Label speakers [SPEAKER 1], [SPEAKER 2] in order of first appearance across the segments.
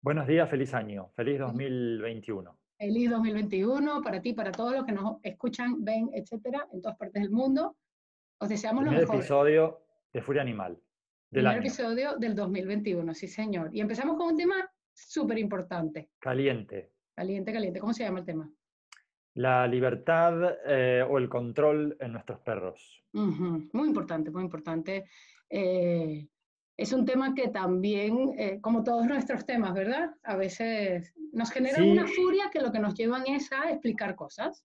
[SPEAKER 1] Buenos días, feliz año, feliz 2021.
[SPEAKER 2] Feliz 2021 para ti, para todos los que nos escuchan, ven, etcétera, en todas partes del mundo. Os deseamos
[SPEAKER 1] Primer
[SPEAKER 2] lo mejor.
[SPEAKER 1] episodio de Furia Animal del
[SPEAKER 2] Primer
[SPEAKER 1] año.
[SPEAKER 2] episodio del 2021, sí señor. Y empezamos con un tema súper importante.
[SPEAKER 1] Caliente.
[SPEAKER 2] Caliente, caliente. ¿Cómo se llama el tema?
[SPEAKER 1] La libertad eh, o el control en nuestros perros.
[SPEAKER 2] Ujú, Muy importante, muy importante. Eh, es un tema que también, eh, como todos nuestros temas, ¿verdad? A veces nos generan
[SPEAKER 1] Sí.
[SPEAKER 2] una furia que lo que nos llevan es a explicar cosas.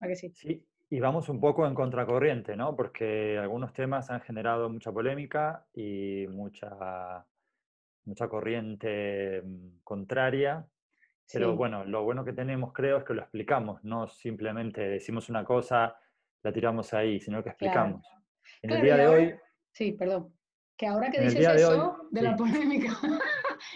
[SPEAKER 2] ¿A que sí?
[SPEAKER 1] Sí, y vamos un poco en contracorriente, ¿no? Porque algunos temas han generado mucha polémica y mucha, mucha corriente mm, contraria. Pero
[SPEAKER 2] Sí,
[SPEAKER 1] bueno, lo bueno que tenemos, creo, es que lo explicamos, no simplemente decimos una cosa, la tiramos ahí, sino que
[SPEAKER 2] claro.
[SPEAKER 1] explicamos. En el
[SPEAKER 2] Claro,
[SPEAKER 1] día de hoy,
[SPEAKER 2] Sí, perdón. Que ahora que
[SPEAKER 1] En
[SPEAKER 2] dices
[SPEAKER 1] de hoy,
[SPEAKER 2] eso, de la
[SPEAKER 1] sí.
[SPEAKER 2] polémica.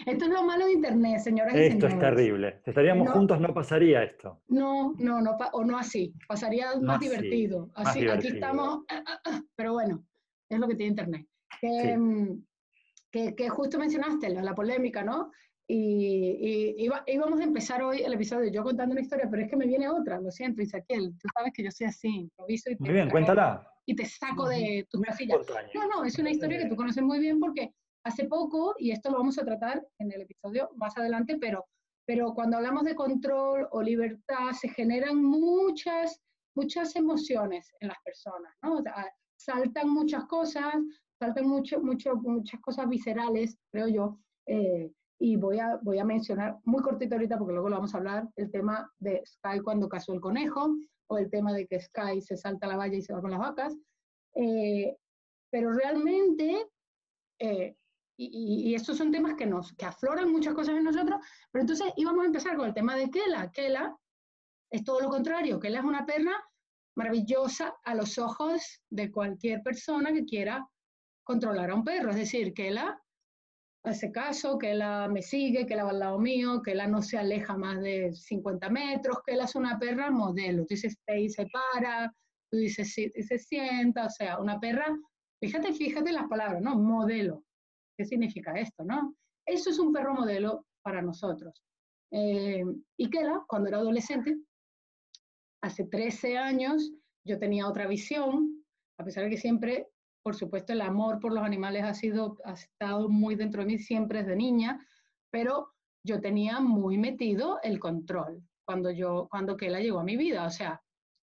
[SPEAKER 2] Esto es lo malo de Internet, señoras y
[SPEAKER 1] esto es
[SPEAKER 2] señores.
[SPEAKER 1] terrible. Si estaríamos
[SPEAKER 2] No.
[SPEAKER 1] juntos no pasaría esto.
[SPEAKER 2] No, no, no, o no así. Pasaría
[SPEAKER 1] No
[SPEAKER 2] más
[SPEAKER 1] así,
[SPEAKER 2] divertido.
[SPEAKER 1] más
[SPEAKER 2] Así, aquí
[SPEAKER 1] divertido.
[SPEAKER 2] estamos, ah, ah, ah, pero bueno, es lo que tiene Internet. Que,
[SPEAKER 1] Sí.
[SPEAKER 2] mm, que, que justo mencionaste la, la polémica, ¿no? Y, y íbamos a empezar hoy el episodio yo contando una historia, pero es que me viene otra, lo siento, Isaquiel. Tú sabes que yo soy así, improviso y
[SPEAKER 1] Muy bien, cuéntala.
[SPEAKER 2] Y te saco de tus
[SPEAKER 1] espontáneo.
[SPEAKER 2] No, no, es una historia que tú conoces muy bien porque hace poco, y esto lo vamos a tratar en el episodio más adelante, pero, pero cuando hablamos de control o libertad, se generan muchas, muchas emociones en las personas, ¿no? O sea, saltan muchas cosas, saltan mucho, mucho, muchas cosas viscerales, creo yo, eh, y voy a, voy a mencionar muy cortito ahorita, porque luego lo vamos a hablar, el tema de Sky cuando casó el conejo, o el tema de que Sky se salta la valla y se va con las vacas, eh, pero realmente, eh, y, estos son temas que, nos, que afloran muchas cosas en nosotros, pero entonces íbamos a empezar con el tema de Kela. Kela es todo lo contrario, Kela es una perra maravillosa a los ojos de cualquier persona que quiera controlar a un perro, es decir, Kela hace caso, que la me sigue, que la va al lado mío, que la no se aleja más de 50 metros, que la es una perra modelo. Tú dices, te se para, tú dices, sí, se sienta, o sea, una perra, fíjate, fíjate las palabras, ¿no? Modelo. ¿Qué significa esto, no? Eso es un perro modelo para nosotros. Eh, y Kela, cuando era adolescente, hace 13 años, yo tenía otra visión, a pesar de que siempre por supuesto, el amor por los animales ha sido, ha estado muy dentro de mí siempre desde niña, pero yo tenía muy metido el control cuando yo, cuando Kela llegó a mi vida, o sea,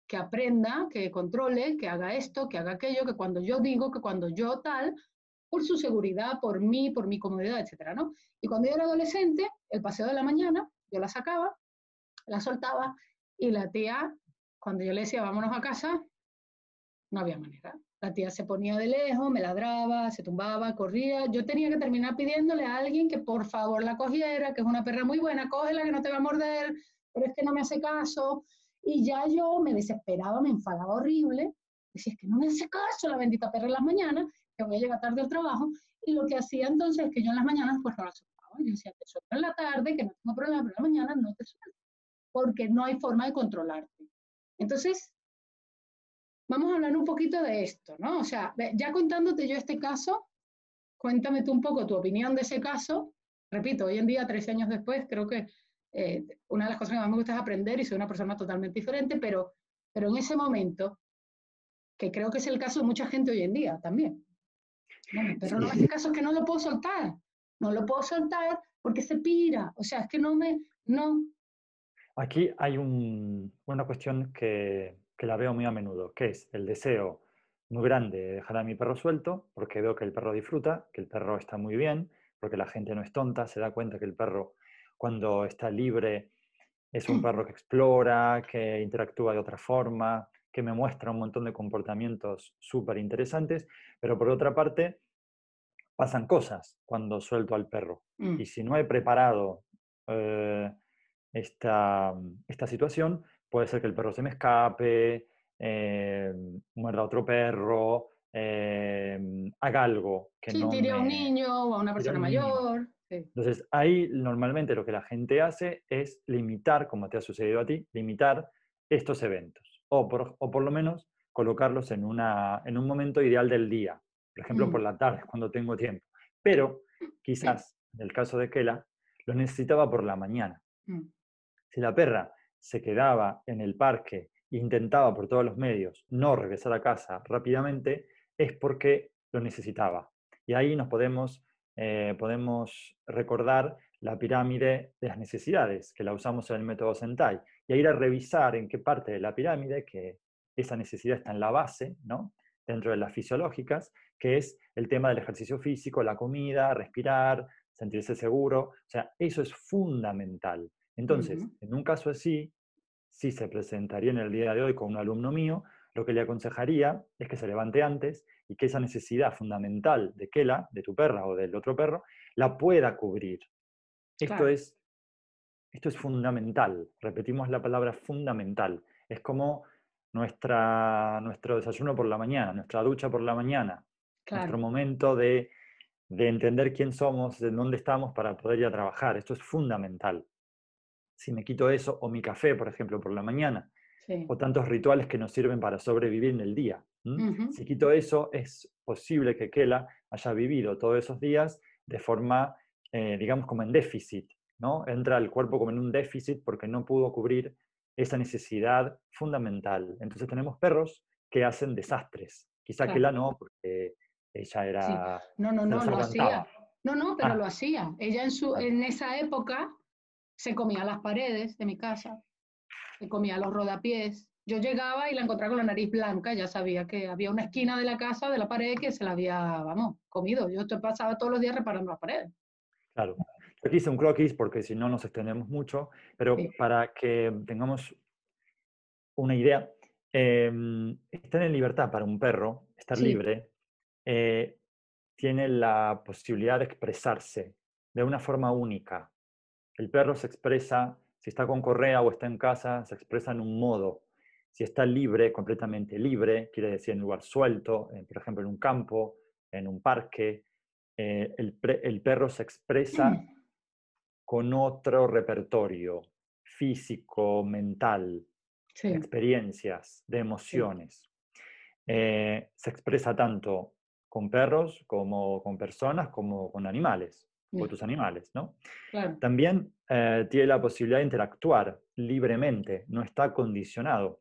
[SPEAKER 2] que aprenda, que controle, que haga esto, que haga aquello, que cuando yo digo, que cuando yo tal, por su seguridad, por mí, por mi comodidad, etcétera, ¿no? Y cuando yo era adolescente, el paseo de la mañana, yo la sacaba, la soltaba, y la tía, cuando yo le decía, vámonos a casa, no había manera. La tía se ponía de lejos, me ladraba, se tumbaba, corría. Yo tenía que terminar pidiéndole a alguien que por favor la cogiera, que es una perra muy buena, cógela que no te va a morder, pero es que no me hace caso. Y ya yo me desesperaba, me enfadaba horrible. Decía, es que no me hace caso la bendita perra en las mañanas, que voy a llegar tarde al trabajo. Y lo que hacía entonces es que yo en las mañanas pues no la soltaba. Yo decía, te suelto en la tarde, que no tengo problema, pero en la mañana no te suelto. Porque no hay forma de controlarte. Entonces, vamos a hablar un poquito de esto, ¿no? O sea, ya contándote yo este caso, cuéntame tú un poco tu opinión de ese caso. Repito, hoy en día, 13 años después, creo que eh, una de las cosas que más me gusta es aprender y soy una persona totalmente diferente, pero, pero en ese momento, que creo que es el caso de mucha gente hoy en día también. Bueno, pero no, este caso es que no lo puedo soltar, no lo puedo soltar porque se pira, o sea, es que no me, no.
[SPEAKER 1] Aquí hay un- una cuestión que, que la veo muy a menudo, que es el deseo muy grande de dejar a mi perro suelto, porque veo que el perro disfruta, que el perro está muy bien, porque la gente no es tonta, se da cuenta que el perro cuando está libre es un perro que explora, que interactúa de otra forma, que me muestra un montón de comportamientos súper interesantes, pero por otra parte pasan cosas cuando suelto al perro.
[SPEAKER 2] Mm,
[SPEAKER 1] Y si no he preparado eh, esta, esta situación, puede ser que el perro se me escape, eh, muerda a otro perro, eh, haga algo que
[SPEAKER 2] sí,
[SPEAKER 1] no
[SPEAKER 2] tire a un niño o a una persona mayor. sí.
[SPEAKER 1] Entonces, ahí normalmente lo que la gente hace es limitar, como te ha sucedido a ti, limitar estos eventos. O por, o por lo menos colocarlos en, una, en un momento ideal del día. Por ejemplo, por
[SPEAKER 2] Mm.
[SPEAKER 1] la tarde, cuando tengo tiempo. Pero quizás, en el caso de Kela, lo necesitaba por la mañana.
[SPEAKER 2] Mm.
[SPEAKER 1] Si la perra se quedaba en el parque e intentaba por todos los medios no regresar a casa rápidamente, es porque lo necesitaba. Y ahí nos podemos, eh, podemos recordar la pirámide de las necesidades, que la usamos en el método Sentai, y ir a revisar en qué parte de la pirámide, que esa necesidad está en la base, ¿no? dentro de las fisiológicas, que es el tema del ejercicio físico, la comida, respirar, sentirse seguro. O sea, eso es fundamental. Entonces, en un caso así, si se presentaría en el día de hoy con un alumno mío, lo que le aconsejaría es que se levante antes y que esa necesidad fundamental de Kela, de tu perra o del otro perro, la pueda cubrir. Esto, es, esto es fundamental. Repetimos la palabra fundamental. Es como nuestra, nuestro desayuno por la mañana, nuestra ducha por la mañana, nuestro momento de, de entender quién somos, de dónde estamos para poder ir a trabajar. Esto es fundamental. Si me quito eso, o mi café, por ejemplo, por la mañana, o tantos rituales que nos sirven para sobrevivir en el día. Si quito eso, es posible que Kela haya vivido todos esos días de forma, eh, digamos, como en déficit, ¿no? Entra el cuerpo como en un déficit porque no pudo cubrir esa necesidad fundamental. Entonces tenemos perros que hacen desastres. Quizá Kela no, porque ella era...
[SPEAKER 2] No, no, no, lo hacía. No, no, pero ah. lo hacía. Ella en, su, en esa época se comía las paredes de mi casa, se comía los rodapiés. Yo llegaba y la encontraba con la nariz blanca, ya sabía que había una esquina de la casa, de la pared, que se la había, vamos, comido. Yo pasaba todos los días reparando las paredes.
[SPEAKER 1] Claro. Aquí hice un croquis porque si no nos extendemos mucho, pero para que tengamos una idea, em, estar en libertad para un perro, estar libre, eh, tiene la posibilidad de expresarse de una forma única. El perro se expresa, si está con correa o está en casa, se expresa en un modo. Si está libre, completamente libre, quiere decir en un lugar suelto, por ejemplo en un campo, en un parque, eh, el, perro se expresa con otro repertorio físico, mental, de experiencias, de emociones. Eh, se expresa tanto con perros como con personas como con animales, o tus animales, ¿no? También eh, tiene la posibilidad de interactuar libremente, no está condicionado.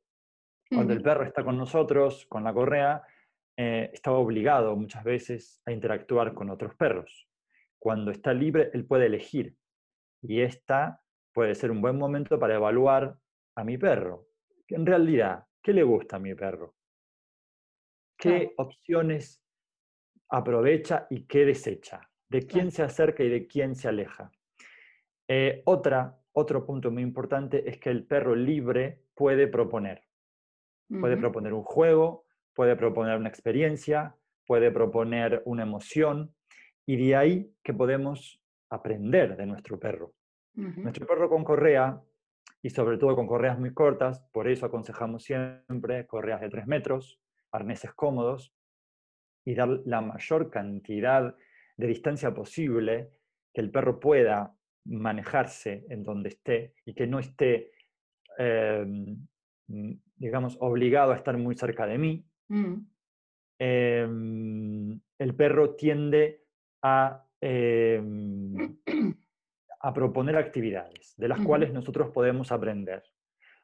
[SPEAKER 1] Cuando el perro está con nosotros, con la correa, eh, está obligado muchas veces a interactuar con otros perros. Cuando está libre, él puede elegir. Y esta puede ser un buen momento para evaluar a mi perro. En realidad, ¿qué le gusta a mi perro? ¿Qué opciones aprovecha y qué desecha, de quién se acerca y de quién se aleja. Eh, otra, otro punto muy importante es que el perro libre puede proponer. Puede proponer un juego, puede proponer una experiencia, puede proponer una emoción, y de ahí que podemos aprender de nuestro perro. Nuestro perro con correa, y sobre todo con correas muy cortas, por eso aconsejamos siempre correas de 3 metros, arneses cómodos, y dar la mayor cantidad de distancia posible, que el perro pueda manejarse en donde esté y que no esté, em, mm, digamos, obligado a estar muy cerca de mí, mm. em, el perro tiende a, em, a proponer actividades de las cuales nosotros podemos aprender.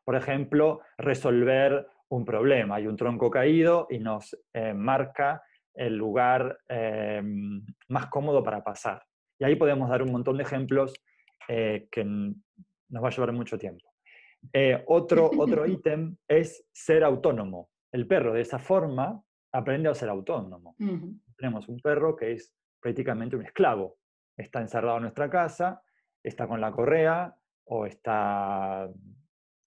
[SPEAKER 1] Por ejemplo, resolver un problema. Hay un tronco caído y nos eh, marca el lugar em, más cómodo para pasar. Y ahí podemos dar un montón de ejemplos eh, que nos va a llevar mucho tiempo. Eh, otro otro ítem es ser autónomo. El perro de esa forma aprende a ser autónomo. Tenemos un perro que es prácticamente un esclavo. Está encerrado en nuestra casa, está con la correa o está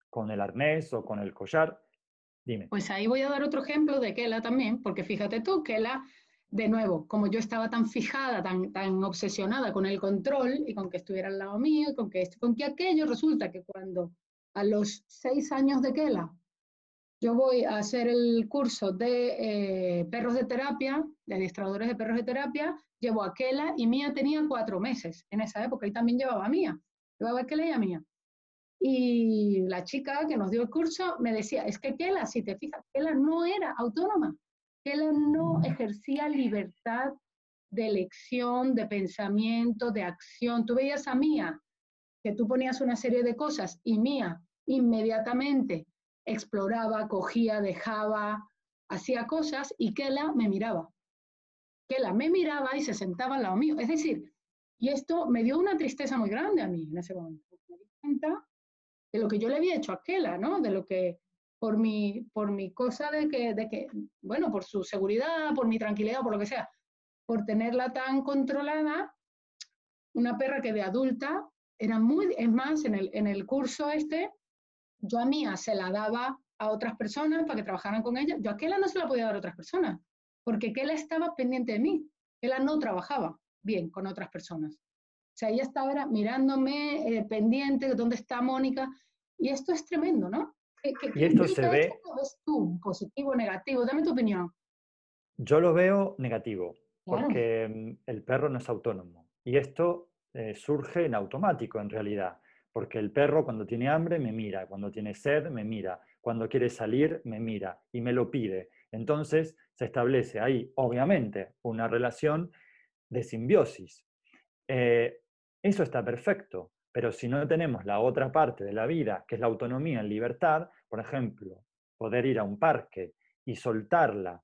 [SPEAKER 1] con el arnés o con el collar
[SPEAKER 2] pues ahí voy a dar otro ejemplo de Kela también, porque fíjate tú, Kela, de nuevo, como yo estaba tan fijada, tan, obsesionada con el control y con que estuviera al lado mío y con que esto, con que aquello, resulta que cuando a los seis años de Kela yo voy a hacer el curso de eh, perros de terapia, de adiestradores de perros de terapia, llevo a Kela y Mía tenía cuatro meses en esa época y también llevaba a Mía. Llevaba a Kela y a Mía. Y la chica que nos dio el curso me decía, es que Kela, si te fijas, Kela no era autónoma, Kela no ejercía libertad de elección, de pensamiento, de acción. Tú veías a Mía, que tú ponías una serie de cosas y Mía inmediatamente exploraba, cogía, dejaba, hacía cosas y Kela me miraba. Kela me miraba y se sentaba al lado mío. Es decir, y esto me dio una tristeza muy grande a mí en ese momento. Me di cuenta de lo que yo le había hecho a Kela, ¿no? De lo que, por mi, por mi cosa de que, de que, bueno, por su seguridad, por mi tranquilidad, por lo que sea, por tenerla tan controlada, una perra que de adulta era muy, es más, en el, en el curso este, yo a Mía se la daba a otras personas para que trabajaran con ella, yo a Kela no se la podía dar a otras personas, porque Kela estaba pendiente de mí, Kela no trabajaba bien con otras personas. O sea, ella estaba mirándome, eh, pendiente de dónde está Mónica, y esto es tremendo, ¿no?
[SPEAKER 1] y esto se ve...
[SPEAKER 2] ves tú, positivo o negativo? Dame tu opinión.
[SPEAKER 1] Yo lo veo negativo, porque mm, el perro no es autónomo. Y esto eh, surge en automático, en realidad. Porque el perro cuando tiene hambre me mira, cuando tiene sed me mira, cuando quiere salir me mira y me lo pide. Entonces se establece ahí, obviamente, una relación de simbiosis. Eh, eso está perfecto, pero si no tenemos la otra parte de la vida, que es la autonomía en libertad, por ejemplo, poder ir a un parque y soltarla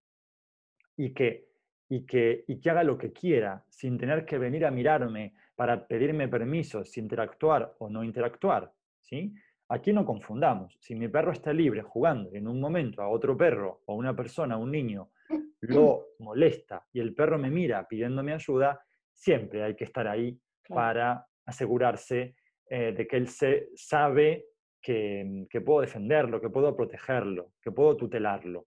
[SPEAKER 1] y que, y que, y que haga lo que quiera sin tener que venir a mirarme para pedirme permiso si interactuar o no interactuar. ¿sí? Aquí no confundamos. Si mi perro está libre jugando y en un momento a otro perro o una persona, un niño, lo molesta y el perro me mira pidiéndome ayuda, siempre hay que estar ahí para asegurarse eh, de que él se, sabe que, que puedo defenderlo, que puedo protegerlo, que puedo tutelarlo.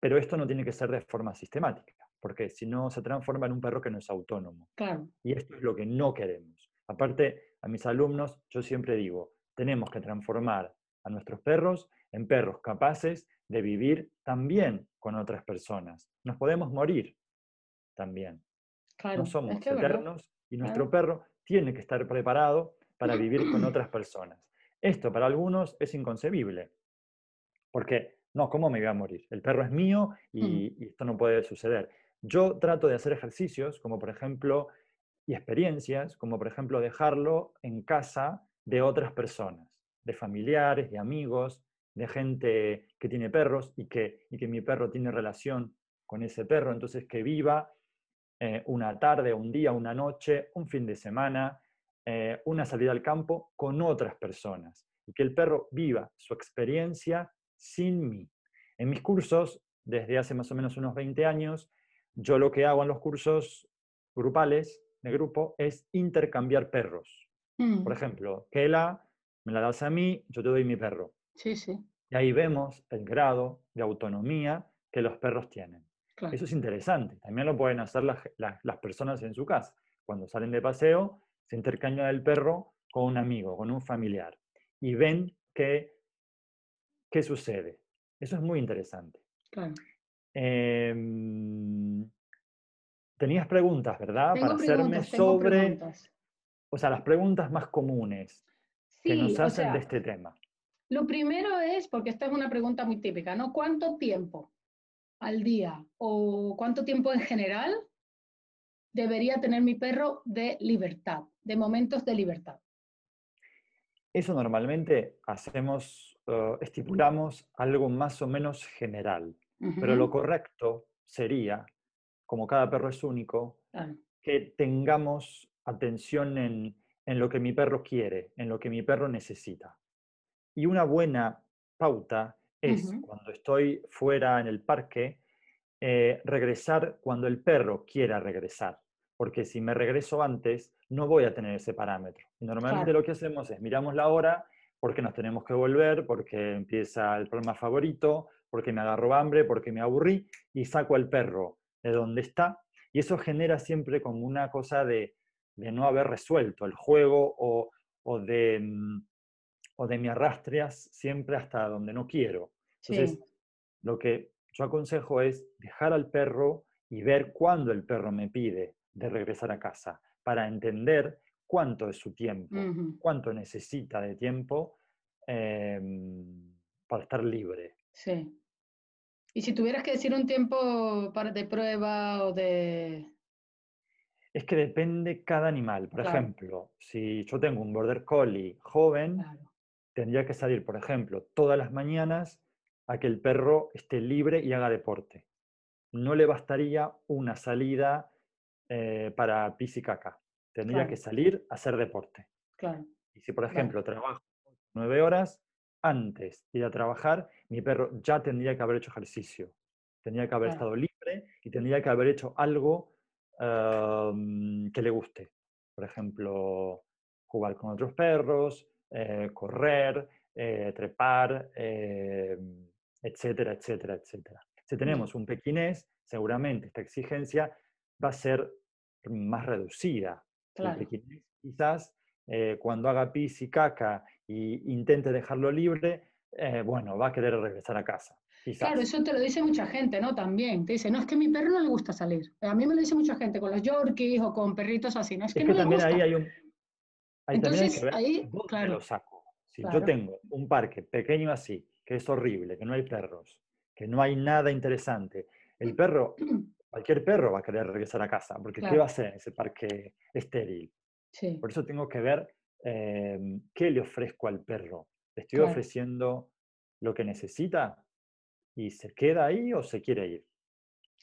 [SPEAKER 1] Pero esto no tiene que ser de forma sistemática porque si no se transforma en un perro que no es autónomo. Y esto es lo que no queremos. Aparte, a mis alumnos yo siempre digo, tenemos que transformar a nuestros perros en perros capaces de vivir también con otras personas. Nos podemos morir también. no somos eternos y nuestro perro tiene que estar preparado para vivir con otras personas. Esto para algunos es inconcebible, porque no, ¿cómo me voy a morir? El perro es mío y esto no puede suceder. Yo trato de hacer ejercicios, como por ejemplo, y experiencias, como por ejemplo dejarlo en casa de otras personas, de familiares, de amigos, de gente que tiene perros y que, y que mi perro tiene relación con ese perro, entonces que viva eh, una tarde, un día, una noche, un fin de semana, eh, una salida al campo con otras personas y que el perro viva su experiencia sin mí. En mis cursos, desde hace más o menos unos 20 años, yo lo que hago en los cursos grupales de grupo es intercambiar perros. Por mm. ejemplo, Kela, me la das a mí, yo te doy mi perro.
[SPEAKER 2] Sí, sí.
[SPEAKER 1] Y ahí vemos el grado de autonomía que los perros tienen. Eso es interesante. También lo pueden hacer las, personas en su casa. Cuando salen de paseo, se intercambia el perro con un amigo, con un familiar. Y ven qué, qué sucede. Eso es muy interesante.
[SPEAKER 2] Claro.
[SPEAKER 1] Em, tenías preguntas, ¿verdad? Para hacerme sobre, o sea, las preguntas más comunes que nos hacen de este tema.
[SPEAKER 2] Lo primero es, porque esta es una pregunta muy típica, ¿no? ¿Cuánto tiempo al día o cuánto tiempo en general debería tener mi perro de libertad, de momentos de libertad?
[SPEAKER 1] Eso normalmente hacemos, uh, estipulamos algo más o menos general. Pero lo correcto sería, como cada perro es único, que tengamos atención en, lo que mi perro quiere, en lo que mi perro necesita. Y una buena pauta es, cuando estoy fuera en el parque, eh, regresar cuando el perro quiera regresar. Porque si me regreso antes, no voy a tener ese parámetro. Y normalmente lo que hacemos es miramos la hora porque nos tenemos que volver, porque empieza el programa favorito, porque me agarró hambre, porque me aburrí, y saco al perro de donde está. Y eso genera siempre como una cosa de, no haber resuelto el juego o, o, de, mm, o de me arrastras siempre hasta donde no quiero. Entonces, lo que yo aconsejo es dejar al perro y ver cuándo el perro me pide de regresar a casa, para entender cuánto es su tiempo, cuánto necesita de tiempo em, para estar libre.
[SPEAKER 2] Sí. Y si tuvieras que decir un tiempo para, de prueba o de,
[SPEAKER 1] Es que depende cada animal. Por ejemplo, si yo tengo un border collie joven, tendría que salir, por ejemplo, todas las mañanas a que el perro esté libre y haga deporte. No le bastaría una salida eh, para pis y caca. Tendría que salir a hacer deporte. Y si, por ejemplo, trabajo nueve horas, antes de ir a trabajar, mi perro ya tendría que haber hecho ejercicio. Tendría que haber estado libre y tendría que haber hecho algo que le guste. Por ejemplo, jugar con otros perros, eh, correr, eh, trepar, em, etcétera, etcétera, etcétera. Si tenemos un pequinés, seguramente esta exigencia va a ser más reducida. El pequinés quizás eh, cuando haga pis y caca e intente dejarlo libre, bueno, va a querer regresar a casa.
[SPEAKER 2] Claro, eso te lo dice mucha gente, ¿no? También. Te dice, no, es que a mi perro no le gusta salir. A mí me lo dice mucha gente con los Yorkies o con perritos así. No es que, no también le gusta. ahí hay un.
[SPEAKER 1] Entonces, ahí, claro. Lo saco. Si yo tengo un parque pequeño así, que es horrible, que no hay perros, que no hay nada interesante, el perro, cualquier perro va a querer regresar a casa, porque ¿qué va a hacer en ese parque estéril? Sí. Por eso tengo que ver em, qué le ofrezco al perro. ¿Le estoy ofreciendo lo que necesita? y se queda ahí o se quiere ir.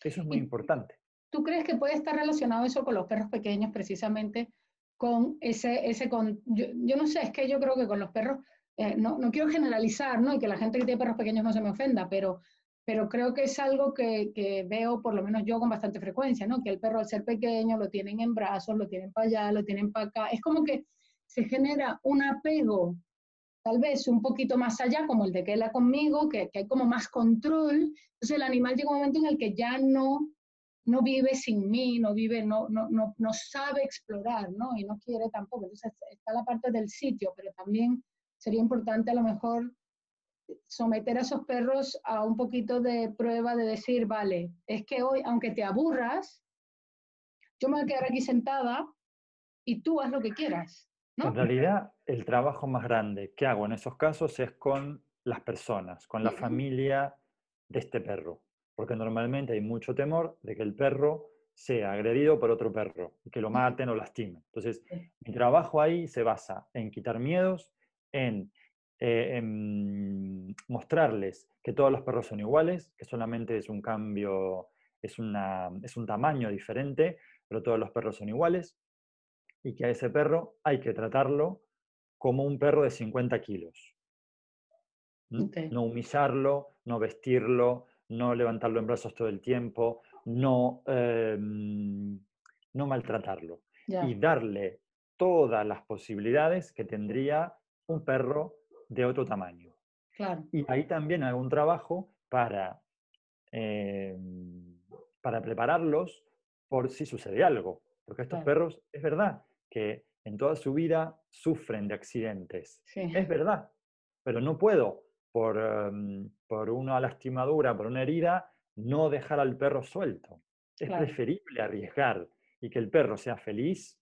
[SPEAKER 1] Eso es muy importante.
[SPEAKER 2] ¿Tú crees que puede estar relacionado eso con los perros pequeños precisamente? Con ese, ese con, yo, no sé, es que yo creo que con los perros, eh, no, no, quiero generalizar, ¿no? Y que la gente que tiene perros pequeños no se me ofenda, pero, pero creo que es algo que, que, veo, por lo menos yo, con bastante frecuencia, ¿no? Que el perro al ser pequeño lo tienen en brazos, lo tienen para allá, lo tienen para acá. Es como que se genera un apego tal vez un poquito más allá, como el de Kela conmigo, que, que, hay como más control. Entonces el animal llega un momento en el que ya no, no vive sin mí, no vive, no, no, no, no sabe explorar, ¿no? Y no quiere tampoco. Entonces está la parte del sitio, pero también sería importante a lo mejor someter a esos perros a un poquito de prueba de decir, vale, es que hoy, aunque te aburras, yo me voy a quedar aquí sentada y tú haz lo que quieras.
[SPEAKER 1] En realidad, el trabajo más grande que hago en esos casos es con las personas, con la familia de este perro, porque normalmente hay mucho temor de que el perro sea agredido por otro perro, que lo maten o lastimen. Entonces, mi trabajo ahí se basa en quitar miedos, en, eh, en, mostrarles que todos los perros son iguales, que solamente es un cambio, es, una, es un tamaño diferente, pero todos los perros son iguales, y que a ese perro hay que tratarlo como un perro de 50 kilos. No humillarlo, no vestirlo, no levantarlo en brazos todo el tiempo, no, em, no maltratarlo. Y darle todas las posibilidades que tendría un perro de otro tamaño. Y ahí también hago un trabajo para, em, para prepararlos por si sucede algo. Porque estos perros, es verdad, que en toda su vida sufren de accidentes. Es verdad, pero no puedo, por, em, por, una lastimadura, por una herida, no dejar al perro suelto. Es preferible arriesgar y que el perro sea feliz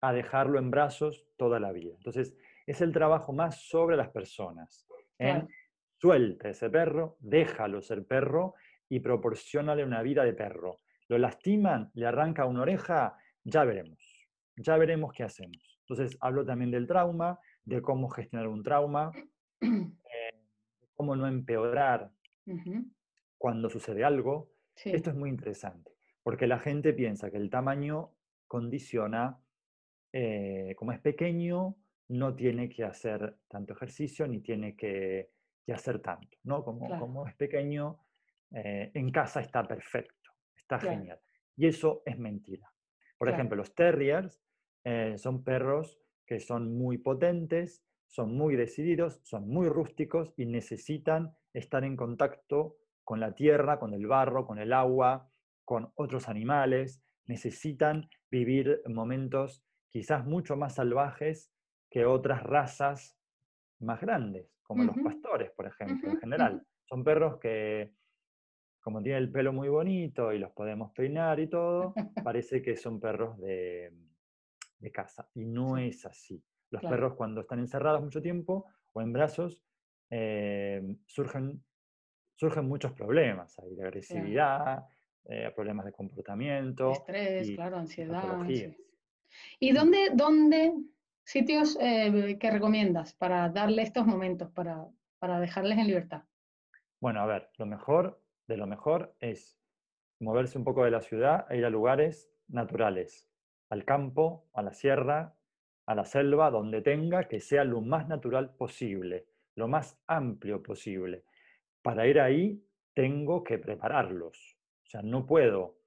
[SPEAKER 1] a dejarlo en brazos toda la vida. Entonces, es el trabajo más sobre las personas. En suelta ese perro, déjalo ser perro y proporcionale una vida de perro. Lo lastiman, le arranca una oreja, ya veremos ya veremos qué hacemos. Entonces, hablo también del trauma, de cómo gestionar un trauma, eh, cómo no empeorar cuando sucede algo. Esto es muy interesante, porque la gente piensa que el tamaño condiciona, eh, como es pequeño, no tiene que hacer tanto ejercicio ni tiene que, hacer tanto, ¿no? Como, como es pequeño, eh, en casa está perfecto, está genial. Y eso es mentira. Por ejemplo, los terriers eh, son perros que son muy potentes, son muy decididos, son muy rústicos y necesitan estar en contacto con la tierra, con el barro, con el agua, con otros animales, necesitan vivir momentos quizás mucho más salvajes que otras razas más grandes, como los pastores, por ejemplo, en general. Son perros que, como tienen el pelo muy bonito y los podemos peinar y todo, parece que son perros de, de casa. Y no es así. Los perros cuando están encerrados mucho tiempo o en brazos, eh, surgen, surgen muchos problemas. Hay de agresividad, eh, problemas de comportamiento.
[SPEAKER 2] Estrés, claro, ansiedad. ¿Y dónde, dónde sitios eh, que recomiendas para darle estos momentos, para, para dejarles en libertad?
[SPEAKER 1] Bueno, a ver, lo mejor de lo mejor es moverse un poco de la ciudad e ir a lugares naturales, al campo, a la sierra, a la selva, donde tenga que sea lo más natural posible, lo más amplio posible. Para ir ahí tengo que prepararlos. O sea, no puedo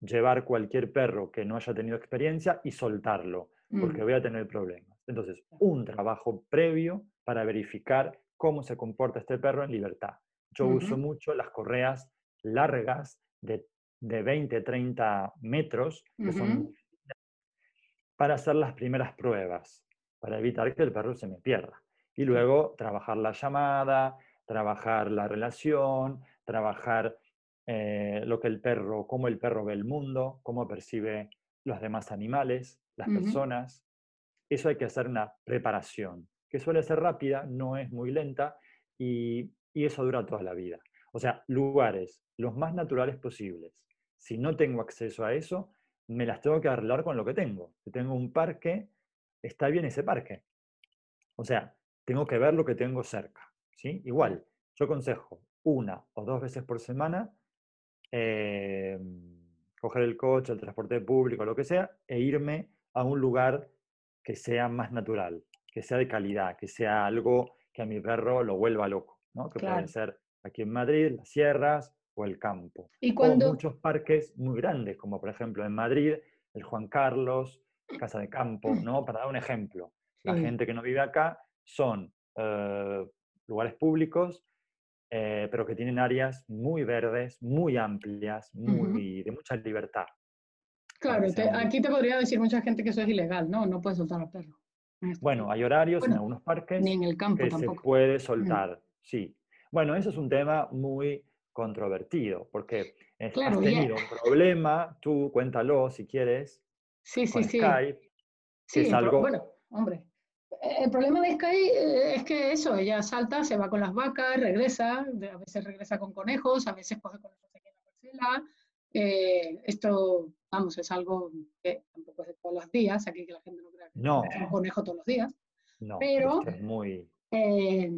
[SPEAKER 1] llevar cualquier perro que no haya tenido experiencia y soltarlo, porque mm. voy a tener problemas. Entonces, un trabajo previo para verificar cómo se comporta este perro en libertad. Yo uso mucho las correas largas de, de 20, 30 metros, que son para hacer las primeras pruebas, para evitar que el perro se me pierda. Y luego trabajar la llamada, trabajar la relación, trabajar eh, lo que el perro, cómo el perro ve el mundo, cómo percibe los demás animales, las personas. Eso hay que hacer una preparación, que suele ser rápida, no es muy lenta y, y eso dura toda la vida. O sea, lugares los más naturales posibles. Si no tengo acceso a eso, me las tengo que arreglar con lo que tengo. Si tengo un parque, está bien ese parque. O sea, tengo que ver lo que tengo cerca. ¿sí? Igual, yo aconsejo una o dos veces por semana Em, coger el coche, el transporte público, lo que sea, e irme a un lugar que sea más natural, que sea de calidad, que sea algo que a mi perro lo vuelva loco, ¿no? que pueden ser aquí en Madrid, las sierras o el campo. ¿Y cuando... O muchos parques muy grandes, como por ejemplo en Madrid, el Juan Carlos, Casa de Campo, ¿no? para dar un ejemplo. La gente que no vive acá son eh, lugares públicos eh, pero que tienen áreas muy verdes, muy amplias, muy, de mucha libertad.
[SPEAKER 2] Claro, aquí te podría decir mucha gente que eso es ilegal, ¿no? No puedes soltar al perro.
[SPEAKER 1] Bueno, hay horarios en algunos parques
[SPEAKER 2] ni en el campo
[SPEAKER 1] que se puede mm. soltar, sí. Bueno, eso es un tema muy controvertido, porque has tenido un problema, tú cuéntalo si quieres,
[SPEAKER 2] sí, sí, sí.
[SPEAKER 1] Skype,
[SPEAKER 2] sí, es algo... Bueno, hombre, el problema de Sky eh, es que eso, ella salta, se va con las vacas, regresa, a veces regresa con conejos, a veces coge conejos aquí en la parcela. Eh, esto, vamos, es algo que tampoco es de todos los días, aquí que la gente no crea que
[SPEAKER 1] no.
[SPEAKER 2] es un conejo todos los días.
[SPEAKER 1] No,
[SPEAKER 2] pero,
[SPEAKER 1] es muy...
[SPEAKER 2] Eh,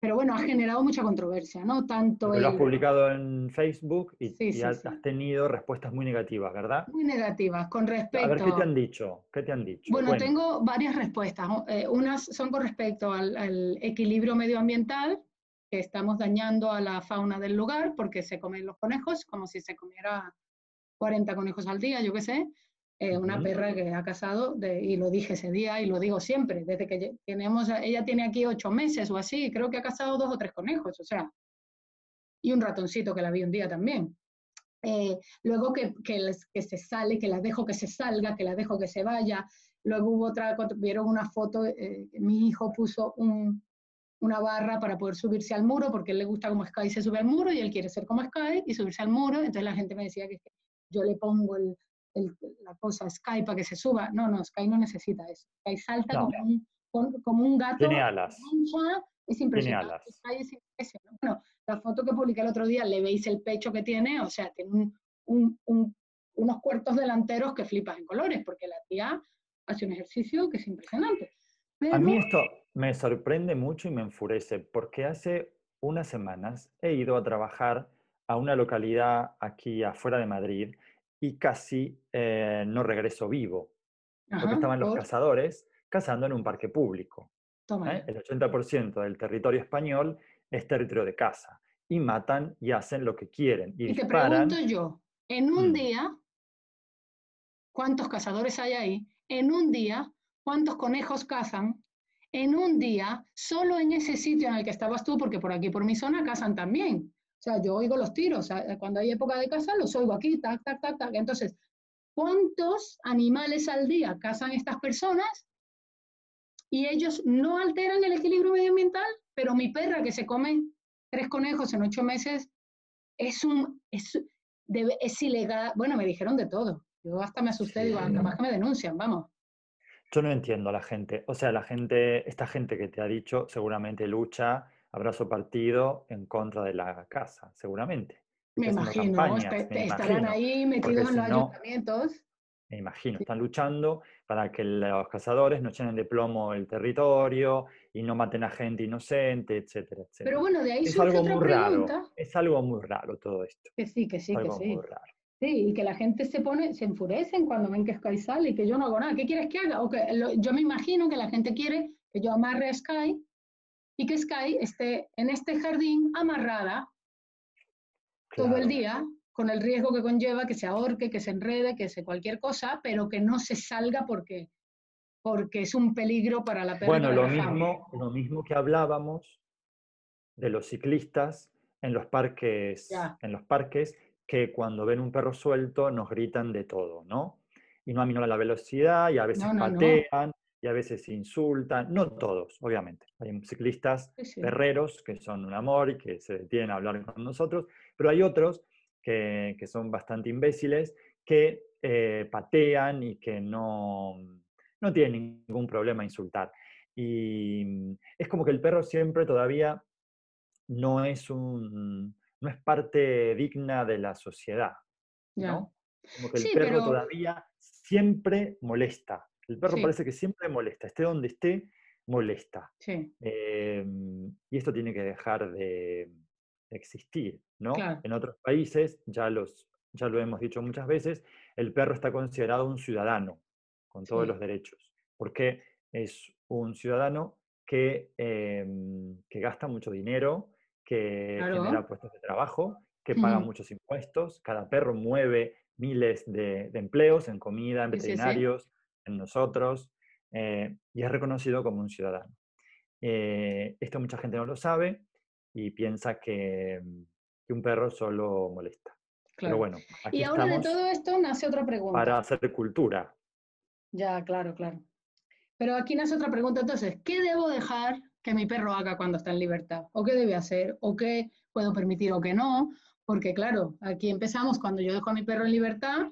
[SPEAKER 2] pero bueno, ha generado mucha controversia, ¿no? Tanto
[SPEAKER 1] Lo has publicado en Facebook y, has, tenido respuestas muy negativas, ¿verdad?
[SPEAKER 2] Muy negativas, con respecto... A
[SPEAKER 1] ver, ¿qué te han dicho? ¿Qué te han dicho?
[SPEAKER 2] Bueno, tengo varias respuestas. Eh, unas son con respecto al, equilibrio medioambiental, que estamos dañando a la fauna del lugar porque se comen los conejos, como si se comiera 40 conejos al día, yo qué sé. Eh, una perra que ha casado, y lo dije ese día y lo digo siempre, desde que tenemos, ella tiene aquí ocho meses o así, creo que ha casado dos o tres conejos, o sea, y un ratoncito que la vi un día también. Eh, luego que, que, que, se sale, que la dejo que se salga, que la dejo que se vaya. Luego hubo otra, vieron una foto, eh, mi hijo puso un, una barra para poder subirse al muro, porque él le gusta como Sky se sube al muro y él quiere ser como Sky y subirse al muro. Entonces la gente me decía que yo le pongo el, la cosa Sky para que se suba. No, no, Sky no necesita eso. Sky salta como, un, como, un, gato.
[SPEAKER 1] Tiene alas.
[SPEAKER 2] es impresionante. es impresionante. Bueno, la foto que publiqué el otro día, le veis el pecho que tiene, o sea, tiene un, unos cuartos delanteros que flipas en colores, porque la tía hace un ejercicio que es impresionante.
[SPEAKER 1] A mí esto me sorprende mucho y me enfurece, porque hace unas semanas he ido a trabajar a una localidad aquí afuera de Madrid y casi eh, no regreso vivo, porque estaban los cazadores cazando en un parque público. ¿eh? El 80% del territorio español es territorio de caza y matan y hacen lo que quieren. Y,
[SPEAKER 2] te pregunto yo, en un mm. día, ¿cuántos cazadores hay ahí? En un día, ¿cuántos conejos cazan? En un día, solo en ese sitio en el que estabas tú, porque por aquí, por mi zona, cazan también. O sea, yo oigo los tiros, cuando hay época de caza los oigo aquí, tac, tac, tac, tac. Entonces, ¿cuántos animales al día cazan estas personas? Y ellos no alteran el equilibrio medioambiental, pero mi perra que se come tres conejos en ocho meses es un es, es ilegal. Bueno, me dijeron de todo. Yo hasta me asusté, digo, capaz que me denuncian, vamos.
[SPEAKER 1] Yo no entiendo a la gente. O sea, la gente, esta gente que te ha dicho seguramente lucha abrazo partido en contra de la casa, seguramente.
[SPEAKER 2] Me imagino, estarán ahí metidos en los ayuntamientos.
[SPEAKER 1] Me imagino, están luchando para que los cazadores no llenen de plomo el territorio y no maten a gente inocente, etcétera, etcétera.
[SPEAKER 2] Pero bueno, de ahí es surge algo otra muy
[SPEAKER 1] pregunta. Raro. Es algo muy raro todo esto.
[SPEAKER 2] Que sí, que sí, que sí. Muy raro. Sí, y que la gente se pone, se enfurecen cuando ven que Sky sale y que yo no hago nada. ¿Qué quieres que haga? O que yo me imagino que la gente quiere que yo amarre a Sky y que Sky esté en este jardín amarrada todo el día con el riesgo que conlleva que se ahorque, que se enrede, que se cualquier cosa, pero que no se salga porque, porque es un peligro para la
[SPEAKER 1] persona. Bueno, lo mismo, lo mismo que hablábamos de los ciclistas en los parques, en los parques, que cuando ven un perro suelto nos gritan de todo, ¿no? Y no aminoran la velocidad y a veces patean y a veces insultan, no todos, obviamente. Hay ciclistas perreros que son un amor y que se detienen a hablar con nosotros, pero hay otros que, son bastante imbéciles, que eh, patean y que no, no tienen ningún problema insultar. Y mm, es como que el perro siempre todavía no es, un, no es parte digna de la sociedad. ¿no? Como que el perro todavía siempre molesta. El perro parece que siempre molesta, esté donde esté, molesta. Em, y esto tiene que dejar de, existir, ¿no? En otros países, ya, los, ya lo hemos dicho muchas veces, el perro está considerado un ciudadano, con todos los derechos, porque es un ciudadano que, em, que gasta mucho dinero, que genera puestos de trabajo, que paga muchos impuestos, cada perro mueve miles de, empleos en comida, en veterinarios, en nosotros, eh, y es reconocido como un ciudadano. Eh, esto mucha gente no lo sabe, y piensa que, un perro solo molesta. Pero bueno,
[SPEAKER 2] y ahora de todo esto nace otra pregunta.
[SPEAKER 1] Para hacer cultura.
[SPEAKER 2] Ya, claro, claro. Pero aquí nace otra pregunta entonces, ¿qué debo dejar que mi perro haga cuando está en libertad? ¿O qué debe hacer? ¿O qué puedo permitir o qué no? Porque claro, aquí empezamos cuando yo dejo a mi perro en libertad,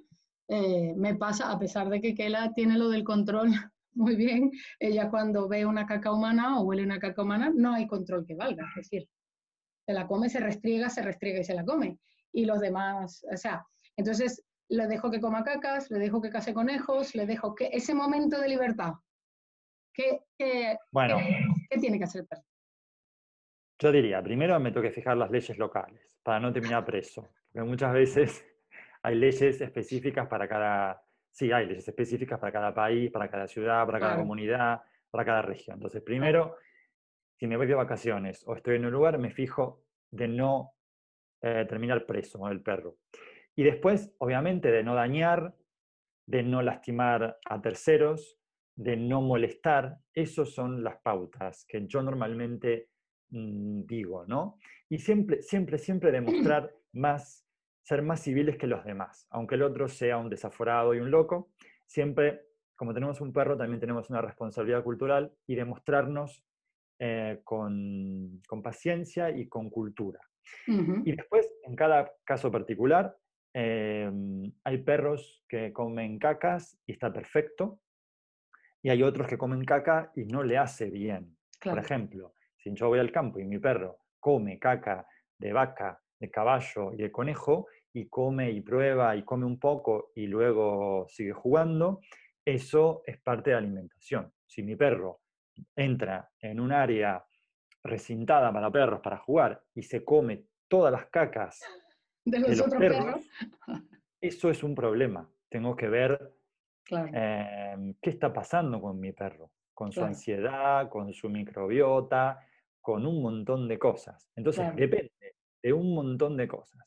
[SPEAKER 2] eh, me pasa, a pesar de que Kela tiene lo del control muy bien, ella cuando ve una caca humana o huele una caca humana, no hay control que valga. Es decir, se la come, se restriega, se restriega y se la come. Y los demás, o sea, entonces le dejo que coma cacas, le dejo que case conejos, le dejo que ese momento de libertad, ¿qué, bueno, ¿qué, tiene que hacer el perro?
[SPEAKER 1] Yo diría, primero me tengo que fijar las leyes locales para no terminar preso, porque muchas veces hay leyes específicas para cada, sí, hay leyes específicas para cada país, para cada ciudad, para cada comunidad, para cada región. Entonces, primero, si me voy de vacaciones o estoy en un lugar, me fijo de no eh, terminar preso con el perro. Y después, obviamente, de no dañar, de no lastimar a terceros, de no molestar. Esas son las pautas que yo normalmente mm, digo, ¿no? Y siempre, siempre, siempre demostrar más, ser más civiles que los demás. Aunque el otro sea un desaforado y un loco, siempre, como tenemos un perro, también tenemos una responsabilidad cultural y demostrarnos eh, con, paciencia y con cultura. Y después, en cada caso particular, em, hay perros que comen cacas y está perfecto, y hay otros que comen caca y no le hace bien. Por ejemplo, si yo voy al campo y mi perro come caca de vaca, de caballo y de conejo, y come y prueba y come un poco y luego sigue jugando, eso es parte de la alimentación. Si mi perro entra en un área recintada para perros para jugar y se come todas las cacas
[SPEAKER 2] de los, otros perros,
[SPEAKER 1] eso es un problema. Tengo que ver em, qué está pasando con mi perro, con su ansiedad, con su microbiota, con un montón de cosas. Entonces, depende de un montón de cosas.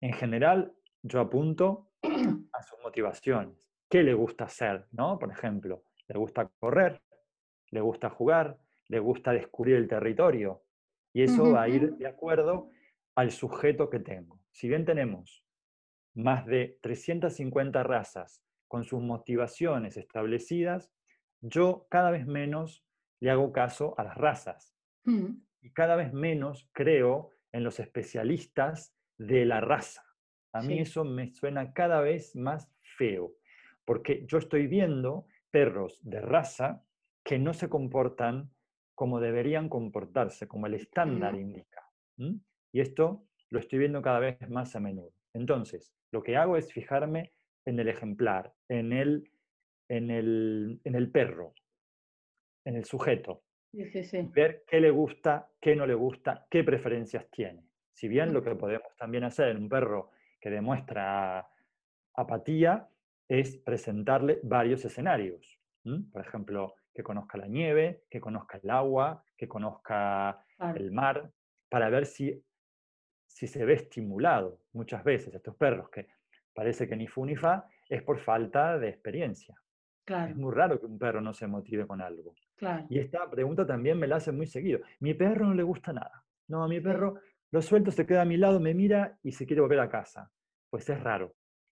[SPEAKER 1] En general, yo apunto a sus motivaciones. ¿Qué le gusta hacer? ¿no? Por ejemplo, le gusta correr, le gusta jugar, le gusta descubrir el territorio. Y eso va a ir de acuerdo al sujeto que tengo. Si bien tenemos más de 350 razas con sus motivaciones establecidas, yo cada vez menos le hago caso a las razas. Mm. Y cada vez menos creo en los especialistas de la raza. A mí eso me suena cada vez más feo, porque yo estoy viendo perros de raza que no se comportan como deberían comportarse, como el estándar indica. Y esto lo estoy viendo cada vez más a menudo. Entonces, lo que hago es fijarme en el ejemplar, en el, en el, en el perro, en el sujeto. Ver qué le gusta, qué no le gusta, qué preferencias tiene. Si bien lo que podemos también hacer en un perro que demuestra apatía es presentarle varios escenarios. Por ejemplo, que conozca la nieve, que conozca el agua, que conozca el mar, para ver si, si se ve estimulado. Muchas veces estos perros que parece que ni fu ni fa, es por falta de experiencia. Es muy raro que un perro no se motive con algo. Y esta pregunta también me la hace muy seguido. Mi perro no le gusta nada. No, a mi perro lo suelto, se queda a mi lado, me mira y se quiere volver a casa. Pues es raro.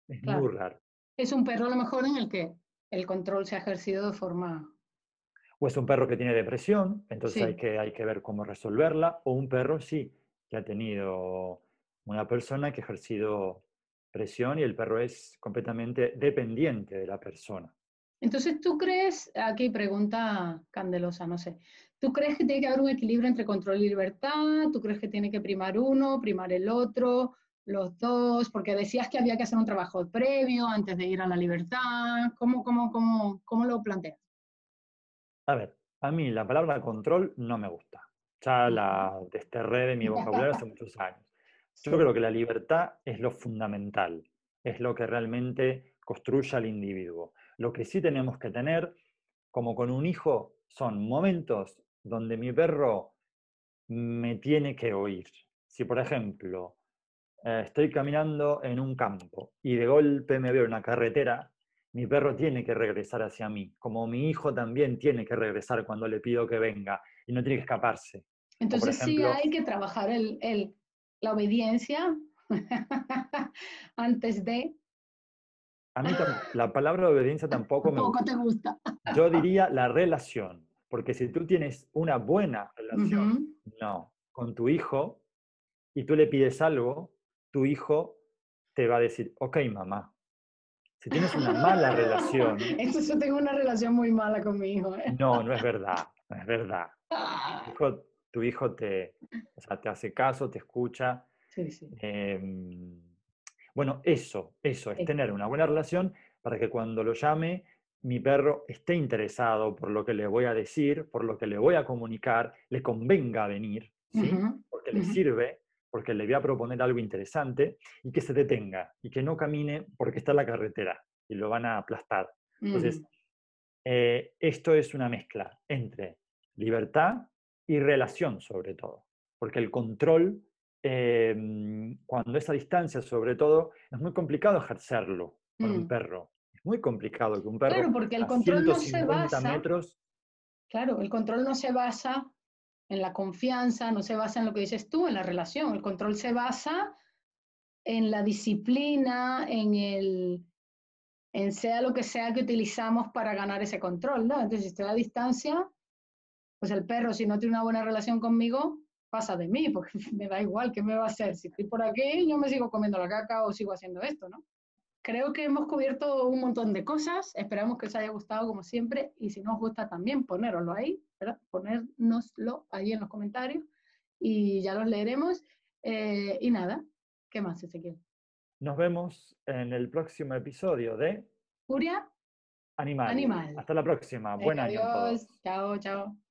[SPEAKER 1] Es muy raro.
[SPEAKER 2] Es un perro a lo mejor en el que el control se ha ejercido de forma...
[SPEAKER 1] O es un perro que tiene depresión, entonces hay, que, hay que ver cómo resolverla. O un perro, sí, que ha tenido una persona que ha ejercido presión y el perro es completamente dependiente de la persona.
[SPEAKER 2] Entonces, ¿tú crees, aquí pregunta Candelosa, no sé, ¿tú crees que tiene que haber un equilibrio entre control y libertad? ¿Tú crees que tiene que primar uno, primar el otro, los dos? Porque decías que había que hacer un trabajo previo antes de ir a la libertad. ¿Cómo, cómo, cómo, cómo lo planteas?
[SPEAKER 1] A ver, a mí la palabra control no me gusta. Ya la desterré de mi vocabulario hace muchos años. Yo creo que la libertad es lo fundamental, es lo que realmente construye al individuo. Lo que sí tenemos que tener, como con un hijo, son momentos donde mi perro me tiene que oír. Si, por ejemplo, eh, estoy caminando en un campo y de golpe me veo en una carretera, mi perro tiene que regresar hacia mí, como mi hijo también tiene que regresar cuando le pido que venga y no tiene que escaparse.
[SPEAKER 2] Entonces sí hay que trabajar el, la obediencia antes de
[SPEAKER 1] a mí la palabra obediencia tampoco me
[SPEAKER 2] gusta. te gusta.
[SPEAKER 1] Yo diría la relación, porque si tú tienes una buena relación, no, con tu hijo, y tú le pides algo, tu hijo te va a decir, ok, mamá. Si tienes una mala relación...
[SPEAKER 2] Entonces yo tengo una relación muy mala con mi hijo. ¿eh?
[SPEAKER 1] No, no es verdad, no es verdad. Tu hijo, te, te hace caso, te escucha. Sí, sí. Em, bueno, eso, eso, es tener una buena relación para que cuando lo llame, mi perro esté interesado por lo que le voy a decir, por lo que le voy a comunicar, le convenga venir, ¿sí? porque le sirve, porque le voy a proponer algo interesante y que se detenga y que no camine porque está en la carretera y lo van a aplastar. Entonces, eh, esto es una mezcla entre libertad y relación sobre todo, porque el control Em, cuando esa distancia, sobre todo, es muy complicado ejercerlo para un mm. perro. Es muy complicado que un perro.
[SPEAKER 2] Claro, porque el control no se basa. Metros, claro, el control no se basa en la confianza, no se basa en lo que dices tú, en la relación. El control se basa en la disciplina, en el en sea lo que sea que utilizamos para ganar ese control, ¿no? Entonces, si estoy a distancia, pues el perro, si no tiene una buena relación conmigo, pasa de mí, porque me da igual, ¿qué me va a hacer? Si estoy por aquí, yo me sigo comiendo la caca o sigo haciendo esto, ¿no? Creo que hemos cubierto un montón de cosas, esperamos que os haya gustado como siempre y si no os gusta también ponéroslo ahí, ¿verdad? Ponérnoslo ahí en los comentarios y ya los leeremos. Eh, y nada, ¿qué más, Ezequiel?
[SPEAKER 1] Nos vemos en el próximo episodio de
[SPEAKER 2] Furia
[SPEAKER 1] Animal. Animal. Hasta la próxima. Buen año.
[SPEAKER 2] Adiós. Chao, chao.